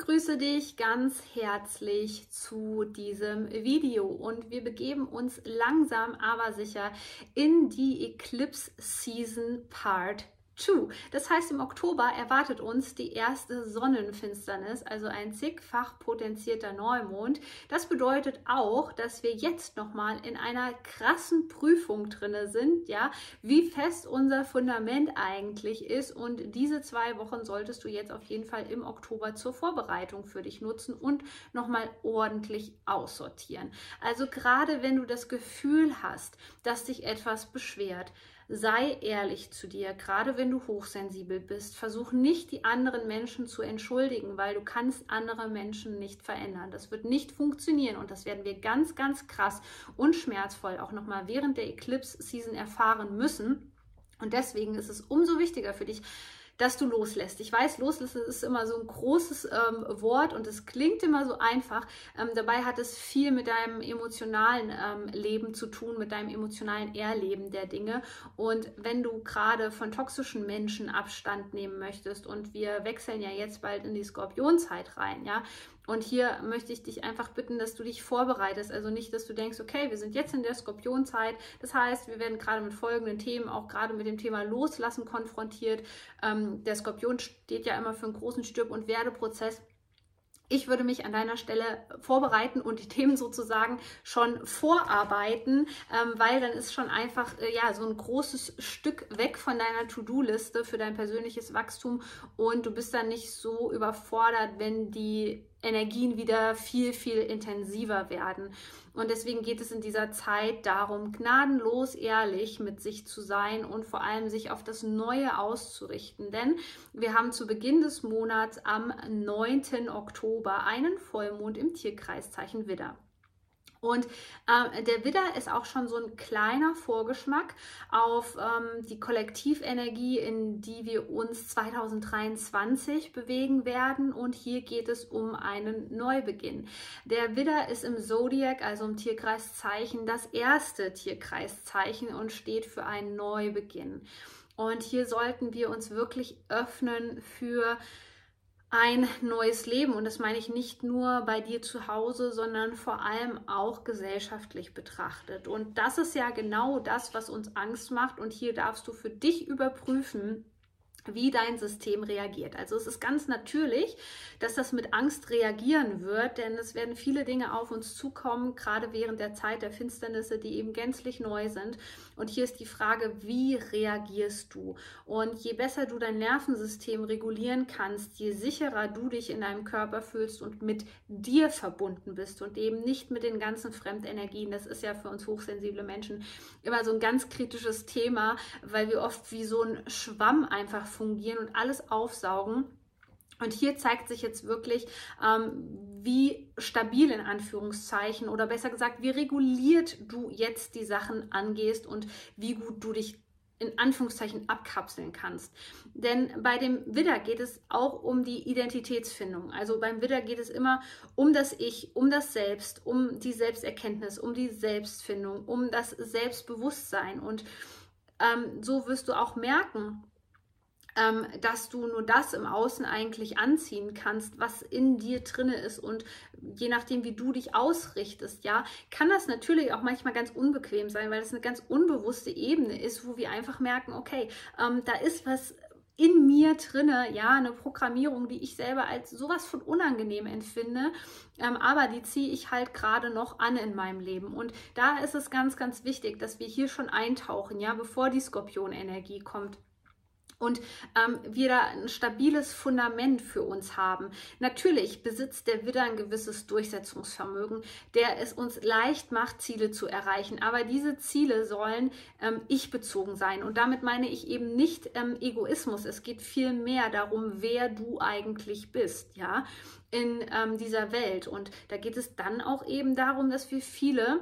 Begrüße dich ganz herzlich zu diesem Video. Und wir begeben uns langsam aber sicher in die Eclipse Season Part True. Das heißt, im Oktober erwartet uns die erste Sonnenfinsternis, also ein zigfach potenzierter Neumond. Das bedeutet auch, dass wir jetzt nochmal in einer krassen Prüfung drin sind, ja, wie fest unser Fundament eigentlich ist. Und diese zwei Wochen solltest du jetzt auf jeden Fall im Oktober zur Vorbereitung für dich nutzen und nochmal ordentlich aussortieren. Also gerade wenn du das Gefühl hast, dass dich etwas beschwert, sei ehrlich zu dir, gerade wenn du hochsensibel bist. Versuch nicht die anderen Menschen zu entschuldigen, weil du kannst andere Menschen nicht verändern. Das wird nicht funktionieren und das werden wir ganz, ganz krass und schmerzvoll auch nochmal während der Eclipse-Season erfahren müssen. Und deswegen ist es umso wichtiger für dich, dass du loslässt. Ich weiß, loslassen ist immer so ein großes ähm, Wort und es klingt immer so einfach. Ähm, dabei hat es viel mit deinem emotionalen ähm, Leben zu tun, mit deinem emotionalen Erleben der Dinge. Und wenn du gerade von toxischen Menschen Abstand nehmen möchtest und wir wechseln ja jetzt bald in die Skorpionzeit rein, ja, und hier möchte ich dich einfach bitten, dass du dich vorbereitest. Also nicht, dass du denkst, okay, wir sind jetzt in der Skorpionzeit. Das heißt, wir werden gerade mit folgenden Themen, auch gerade mit dem Thema Loslassen konfrontiert. Ähm, der Skorpion steht ja immer für einen großen Stirb- und Werdeprozess ich würde mich an deiner Stelle vorbereiten und die Themen sozusagen schon vorarbeiten, ähm, weil dann ist schon einfach äh, ja so ein großes Stück weg von deiner To-Do-Liste für dein persönliches Wachstum und du bist dann nicht so überfordert, wenn die Energien wieder viel, viel intensiver werden. Und deswegen geht es in dieser Zeit darum, gnadenlos ehrlich mit sich zu sein und vor allem sich auf das Neue auszurichten. Denn wir haben zu Beginn des Monats am 9. Oktober einen Vollmond im Tierkreiszeichen Widder. Und äh, der Widder ist auch schon so ein kleiner Vorgeschmack auf ähm, die Kollektivenergie, in die wir uns 2023 bewegen werden. Und hier geht es um einen Neubeginn. Der Widder ist im Zodiac, also im Tierkreiszeichen, das erste Tierkreiszeichen und steht für einen Neubeginn. Und hier sollten wir uns wirklich öffnen für ein neues Leben. Und das meine ich nicht nur bei dir zu Hause, sondern vor allem auch gesellschaftlich betrachtet. Und das ist ja genau das, was uns Angst macht. Und hier darfst du für dich überprüfen, wie dein System reagiert. Also es ist ganz natürlich, dass das mit Angst reagieren wird, denn es werden viele Dinge auf uns zukommen, gerade während der Zeit der Finsternisse, die eben gänzlich neu sind. Und hier ist die Frage, wie reagierst du? Und je besser du dein Nervensystem regulieren kannst, je sicherer du dich in deinem Körper fühlst und mit dir verbunden bist und eben nicht mit den ganzen Fremdenergien. Das ist ja für uns hochsensible Menschen immer so ein ganz kritisches Thema, weil wir oft wie so ein Schwamm einfach fungieren und alles aufsaugen. Und hier zeigt sich jetzt wirklich, ähm, wie stabil in Anführungszeichen oder besser gesagt, wie reguliert du jetzt die Sachen angehst und wie gut du dich in Anführungszeichen abkapseln kannst. Denn bei dem Widder geht es auch um die Identitätsfindung. Also beim Widder geht es immer um das Ich, um das Selbst, um die Selbsterkenntnis, um die Selbstfindung, um das Selbstbewusstsein. Und ähm, so wirst du auch merken, ähm, dass du nur das im Außen eigentlich anziehen kannst, was in dir drinne ist und je nachdem, wie du dich ausrichtest, ja, kann das natürlich auch manchmal ganz unbequem sein, weil es eine ganz unbewusste Ebene ist, wo wir einfach merken, okay, ähm, da ist was in mir drinne, ja, eine Programmierung, die ich selber als sowas von unangenehm empfinde, ähm, aber die ziehe ich halt gerade noch an in meinem Leben. Und da ist es ganz, ganz wichtig, dass wir hier schon eintauchen, ja, bevor die Skorpionenergie kommt und ähm, wir da ein stabiles Fundament für uns haben. Natürlich besitzt der Widder ein gewisses Durchsetzungsvermögen, der es uns leicht macht, Ziele zu erreichen. Aber diese Ziele sollen ähm, ich-bezogen sein. Und damit meine ich eben nicht ähm, Egoismus. Es geht viel mehr darum, wer du eigentlich bist, ja, in ähm, dieser Welt. Und da geht es dann auch eben darum, dass wir viele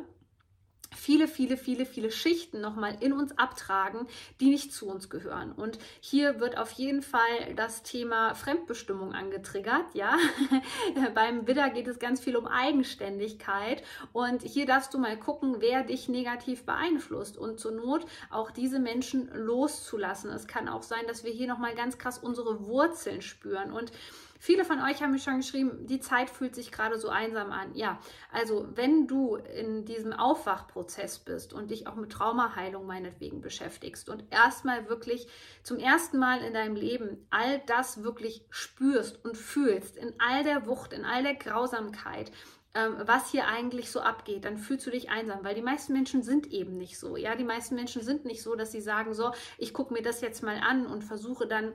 viele, viele, viele, viele Schichten nochmal in uns abtragen, die nicht zu uns gehören. Und hier wird auf jeden Fall das Thema Fremdbestimmung angetriggert. Ja, beim Widder geht es ganz viel um Eigenständigkeit. Und hier darfst du mal gucken, wer dich negativ beeinflusst und zur Not auch diese Menschen loszulassen. Es kann auch sein, dass wir hier nochmal ganz krass unsere Wurzeln spüren und Viele von euch haben mir schon geschrieben, die Zeit fühlt sich gerade so einsam an. Ja, also wenn du in diesem Aufwachprozess bist und dich auch mit Traumaheilung meinetwegen beschäftigst und erstmal wirklich zum ersten Mal in deinem Leben all das wirklich spürst und fühlst, in all der Wucht, in all der Grausamkeit, ähm, was hier eigentlich so abgeht, dann fühlst du dich einsam, weil die meisten Menschen sind eben nicht so. Ja, die meisten Menschen sind nicht so, dass sie sagen, so, ich gucke mir das jetzt mal an und versuche dann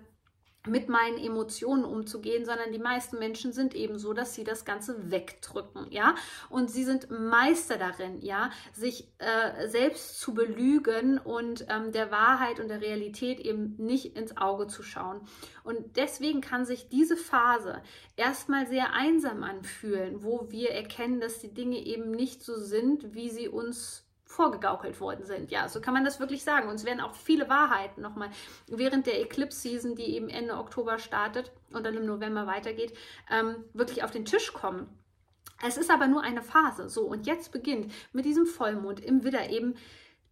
mit meinen Emotionen umzugehen, sondern die meisten Menschen sind eben so, dass sie das Ganze wegdrücken, ja. Und sie sind Meister darin, ja, sich äh, selbst zu belügen und ähm, der Wahrheit und der Realität eben nicht ins Auge zu schauen. Und deswegen kann sich diese Phase erstmal sehr einsam anfühlen, wo wir erkennen, dass die Dinge eben nicht so sind, wie sie uns vorgegaukelt worden sind. Ja, so kann man das wirklich sagen. Und es werden auch viele Wahrheiten nochmal während der Eclipse-Season, die eben Ende Oktober startet und dann im November weitergeht, ähm, wirklich auf den Tisch kommen. Es ist aber nur eine Phase. So, und jetzt beginnt mit diesem Vollmond im Widder eben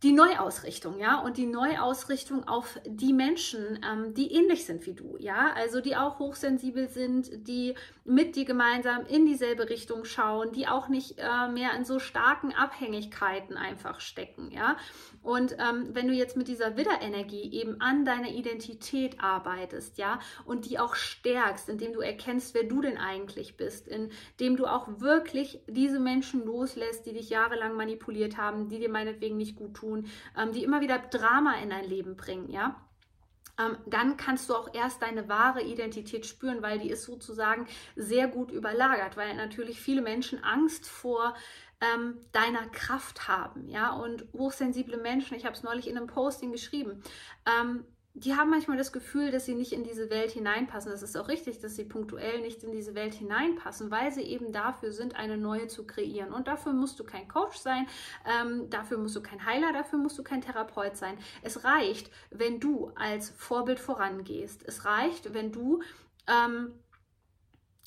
die Neuausrichtung, ja, und die Neuausrichtung auf die Menschen, ähm, die ähnlich sind wie du, ja, also die auch hochsensibel sind, die mit dir gemeinsam in dieselbe Richtung schauen, die auch nicht äh, mehr in so starken Abhängigkeiten einfach stecken, ja. Und ähm, wenn du jetzt mit dieser Widderenergie eben an deiner Identität arbeitest, ja, und die auch stärkst, indem du erkennst, wer du denn eigentlich bist, indem du auch wirklich diese Menschen loslässt, die dich jahrelang manipuliert haben, die dir meinetwegen nicht gut tun, tun, ähm, die immer wieder Drama in dein Leben bringen, ja? Ähm, dann kannst du auch erst deine wahre Identität spüren, weil die ist sozusagen sehr gut überlagert, weil natürlich viele Menschen Angst vor ähm, deiner Kraft haben, ja, und hochsensible Menschen, ich habe es neulich in einem Posting geschrieben, ähm, die haben manchmal das Gefühl, dass sie nicht in diese Welt hineinpassen. Das ist auch richtig, dass sie punktuell nicht in diese Welt hineinpassen, weil sie eben dafür sind, eine neue zu kreieren. Und dafür musst du kein Coach sein, ähm, dafür musst du kein Heiler, dafür musst du kein Therapeut sein. Es reicht, wenn du als Vorbild vorangehst. Es reicht, wenn du ähm,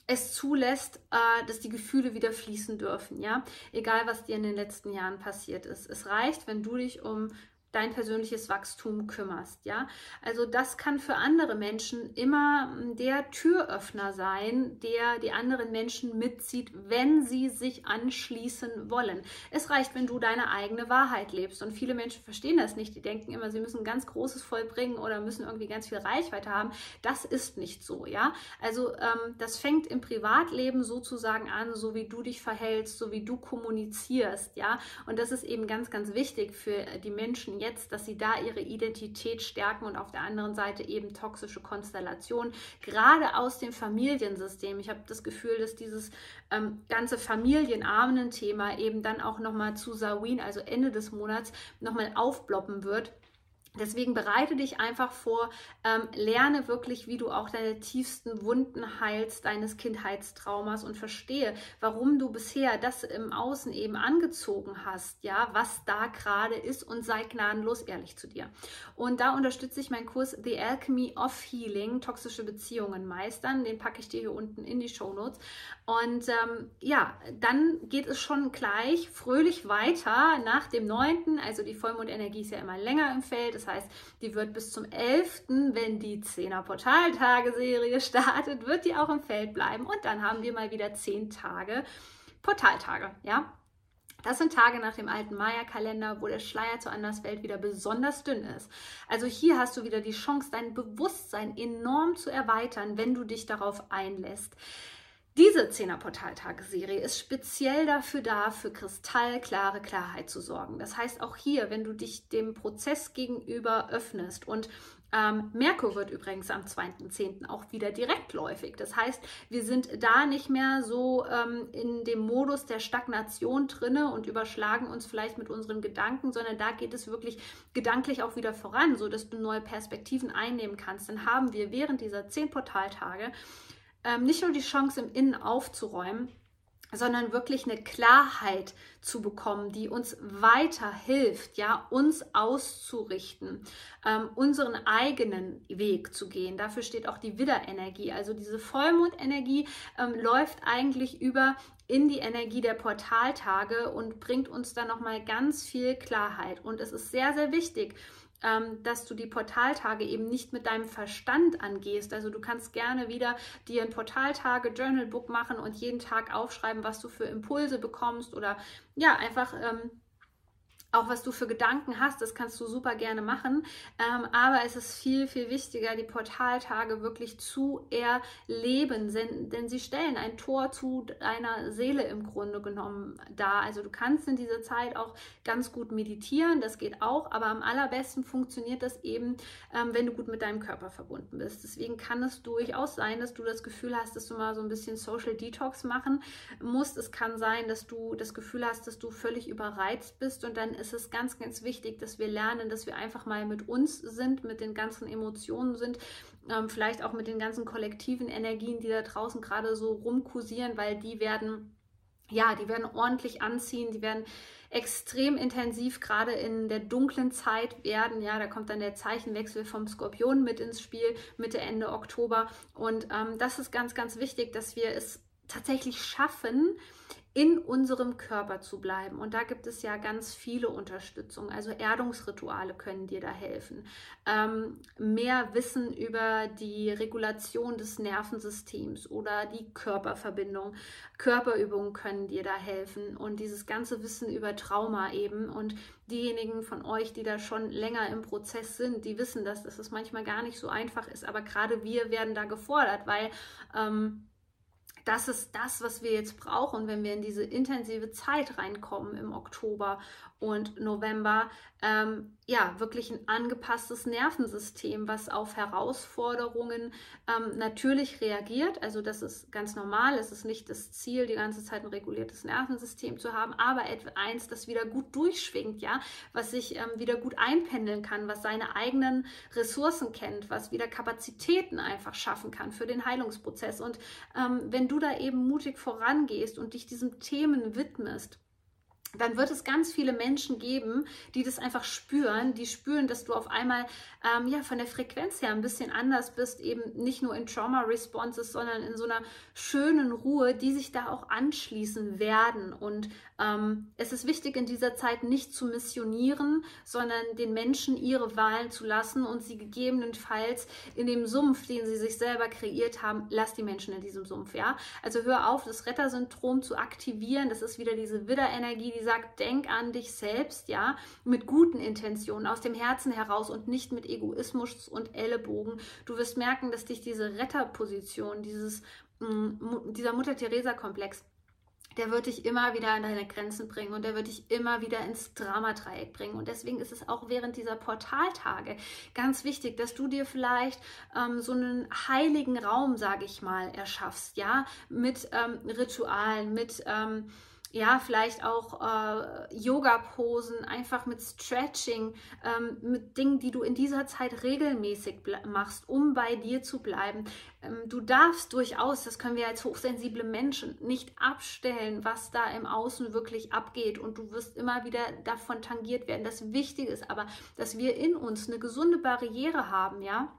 es zulässt, äh, dass die Gefühle wieder fließen dürfen, ja, egal was dir in den letzten Jahren passiert ist. Es reicht, wenn du dich um dein persönliches Wachstum kümmerst, ja? Also das kann für andere Menschen immer hm, der Türöffner sein, der die anderen Menschen mitzieht, wenn sie sich anschließen wollen. Es reicht, wenn du deine eigene Wahrheit lebst und viele Menschen verstehen das nicht. Die denken immer, sie müssen ganz Großes vollbringen oder müssen irgendwie ganz viel Reichweite haben. Das ist nicht so, ja? Also ähm, das fängt im Privatleben sozusagen an, so wie du dich verhältst, so wie du kommunizierst, ja? Und das ist eben ganz, ganz wichtig für die Menschen jetzt, dass sie da ihre Identität stärken und auf der anderen Seite eben toxische Konstellationen, gerade aus dem Familiensystem. Ich habe das Gefühl, dass dieses ähm, ganze Familienarmen-Thema eben dann auch nochmal zu Sawin, also Ende des Monats, nochmal aufploppen wird Deswegen bereite dich einfach vor, ähm, lerne wirklich, wie du auch deine tiefsten Wunden heilst, deines Kindheitstraumas und verstehe, warum du bisher das im Außen eben angezogen hast, ja, was da gerade ist und sei gnadenlos ehrlich zu dir. Und da unterstütze ich meinen Kurs The Alchemy of Healing, toxische Beziehungen meistern. Den packe ich dir hier unten in die Show Notes. Und ähm, ja, dann geht es schon gleich fröhlich weiter nach dem 9., also die Vollmondenergie ist ja immer länger im Feld, das heißt, die wird bis zum 11., wenn die 10er Portaltage-Serie startet, wird die auch im Feld bleiben und dann haben wir mal wieder 10 Tage Portaltage, ja. Das sind Tage nach dem alten Maya-Kalender, wo der Schleier zur Anderswelt wieder besonders dünn ist. Also hier hast du wieder die Chance, dein Bewusstsein enorm zu erweitern, wenn du dich darauf einlässt. Diese Zehner-Portaltageserie ist speziell dafür da, für kristallklare Klarheit zu sorgen. Das heißt, auch hier, wenn du dich dem Prozess gegenüber öffnest und Ähm, Merkur wird übrigens am 2.10. auch wieder direktläufig. Das heißt, wir sind da nicht mehr so ähm, in dem Modus der Stagnation drinne und überschlagen uns vielleicht mit unseren Gedanken, sondern da geht es wirklich gedanklich auch wieder voran, sodass du neue Perspektiven einnehmen kannst. Dann haben wir während dieser zehn Portaltage ähm, nicht nur die Chance, im Innen aufzuräumen, sondern wirklich eine Klarheit zu bekommen, die uns weiterhilft, ja, uns auszurichten, ähm, unseren eigenen Weg zu gehen. Dafür steht auch die Widderenergie. Also diese Vollmondenergie ähm, läuft eigentlich über in die Energie der Portaltage und bringt uns dann nochmal ganz viel Klarheit. Und es ist sehr, sehr wichtig, ähm, dass du die Portaltage eben nicht mit deinem Verstand angehst. Also du kannst gerne wieder dir ein Portaltage Journalbook machen und jeden Tag aufschreiben, was du für Impulse bekommst oder ja, einfach ähm, auch was du für Gedanken hast, das kannst du super gerne machen. Ähm, aber es ist viel, viel wichtiger, die Portaltage wirklich zu erleben, denn, sie stellen ein Tor zu deiner Seele im Grunde genommen dar. Also du kannst in dieser Zeit auch ganz gut meditieren, das geht auch, aber am allerbesten funktioniert das eben, ähm, wenn du gut mit deinem Körper verbunden bist. Deswegen kann es durchaus sein, dass du das Gefühl hast, dass du mal so ein bisschen Social Detox machen musst. Es kann sein, dass du das Gefühl hast, dass du völlig überreizt bist und dann ist es ganz, ganz wichtig, dass wir lernen, dass wir einfach mal mit uns sind, mit den ganzen Emotionen sind, ähm, vielleicht auch mit den ganzen kollektiven Energien, die da draußen gerade so rumkursieren, weil die werden, ja, die werden ordentlich anziehen, die werden extrem intensiv gerade in der dunklen Zeit werden. Ja, da kommt dann der Zeichenwechsel vom Skorpion mit ins Spiel, Mitte, Ende Oktober. Und ähm, das ist ganz, ganz wichtig, dass wir es tatsächlich schaffen, in unserem Körper zu bleiben. Und da gibt es ja ganz viele Unterstützung. Also Erdungsrituale können dir da helfen. Ähm, mehr Wissen über die Regulation des Nervensystems oder die Körperverbindung. Körperübungen können dir da helfen. Und dieses ganze Wissen über Trauma eben. Und diejenigen von euch, die da schon länger im Prozess sind, die wissen das, dass es manchmal gar nicht so einfach ist. Aber gerade wir werden da gefordert, weil ähm, das ist das, was wir jetzt brauchen, wenn wir in diese intensive Zeit reinkommen im Oktober und November. Ähm, ja, wirklich ein angepasstes Nervensystem, was auf Herausforderungen ähm, natürlich reagiert. Also das ist ganz normal. Es ist nicht das Ziel, die ganze Zeit ein reguliertes Nervensystem zu haben, aber eins, das wieder gut durchschwingt, ja, was sich ähm, wieder gut einpendeln kann, was seine eigenen Ressourcen kennt, was wieder Kapazitäten einfach schaffen kann für den Heilungsprozess. Und ähm, wenn du da eben mutig vorangehst und dich diesen Themen widmest, dann wird es ganz viele Menschen geben, die das einfach spüren, die spüren, dass du auf einmal ähm, ja von der Frequenz her ein bisschen anders bist, eben nicht nur in Trauma Responses, sondern in so einer schönen Ruhe, die sich da auch anschließen werden. Und ähm, es ist wichtig in dieser Zeit nicht zu missionieren, sondern den Menschen ihre Wahlen zu lassen und sie gegebenenfalls in dem Sumpf, den sie sich selber kreiert haben, lass die Menschen in diesem Sumpf, ja. Also hör auf, das Rettersyndrom zu aktivieren. Das ist wieder diese Widderenergie, die sagt, denk an dich selbst, ja, mit guten Intentionen, aus dem Herzen heraus und nicht mit Egoismus und Ellenbogen. Du wirst merken, dass dich diese Retterposition, dieses, mm, dieser Mutter-Theresa-Komplex, der wird dich immer wieder an deine Grenzen bringen und der wird dich immer wieder ins Dramadreieck bringen. Und deswegen ist es auch während dieser Portaltage ganz wichtig, dass du dir vielleicht ähm, so einen heiligen Raum, sage ich mal, erschaffst, ja, mit ähm, Ritualen, mit ähm, ja, vielleicht auch äh, Yoga-Posen, einfach mit Stretching, ähm, mit Dingen, die du in dieser Zeit regelmäßig machst, um bei dir zu bleiben. Ähm, du darfst durchaus, das können wir als hochsensible Menschen nicht abstellen, was da im Außen wirklich abgeht und du wirst immer wieder davon tangiert werden. Das Wichtige ist aber, dass wir in uns eine gesunde Barriere haben, ja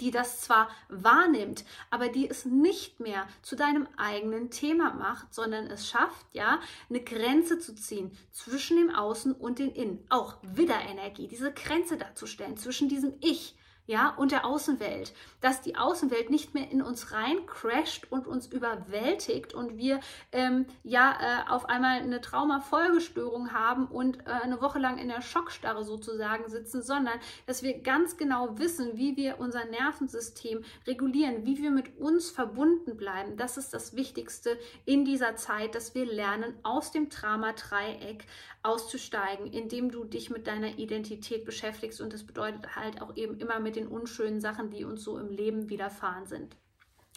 die das zwar wahrnimmt, aber die es nicht mehr zu deinem eigenen Thema macht, sondern es schafft, ja, eine Grenze zu ziehen zwischen dem Außen und dem Innen. Auch Widderenergie, diese Grenze darzustellen zwischen diesem Ich ja, und der Außenwelt, dass die Außenwelt nicht mehr in uns rein crasht und uns überwältigt und wir ähm, ja äh, auf einmal eine Traumafolgestörung haben und äh, eine Woche lang in der Schockstarre sozusagen sitzen, sondern dass wir ganz genau wissen, wie wir unser Nervensystem regulieren, wie wir mit uns verbunden bleiben. Das ist das Wichtigste in dieser Zeit, dass wir lernen, aus dem Trauma-Dreieck auszusteigen, indem du dich mit deiner Identität beschäftigst und das bedeutet halt auch eben immer mit den unschönen Sachen, die uns so im Leben widerfahren sind.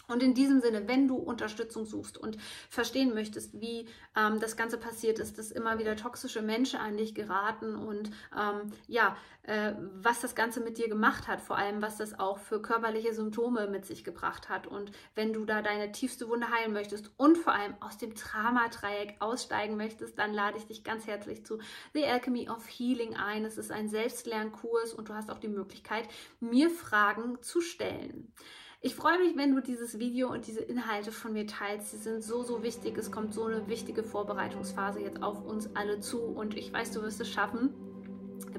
Und in diesem Sinne, wenn du Unterstützung suchst und verstehen möchtest, wie ähm, das Ganze passiert ist, dass immer wieder toxische Menschen an dich geraten und ähm, ja, äh, was das Ganze mit dir gemacht hat, vor allem was das auch für körperliche Symptome mit sich gebracht hat. Und wenn du da deine tiefste Wunde heilen möchtest und vor allem aus dem Dramadreieck aussteigen möchtest, dann lade ich dich ganz herzlich zu The Alchemy of Healing ein. Es ist ein Selbstlernkurs und du hast auch die Möglichkeit, mir Fragen zu stellen. Ich freue mich, wenn du dieses Video und diese Inhalte von mir teilst. Sie sind so, so wichtig. Es kommt so eine wichtige Vorbereitungsphase jetzt auf uns alle zu und ich weiß, du wirst es schaffen.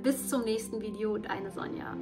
Bis zum nächsten Video, deine Sonja.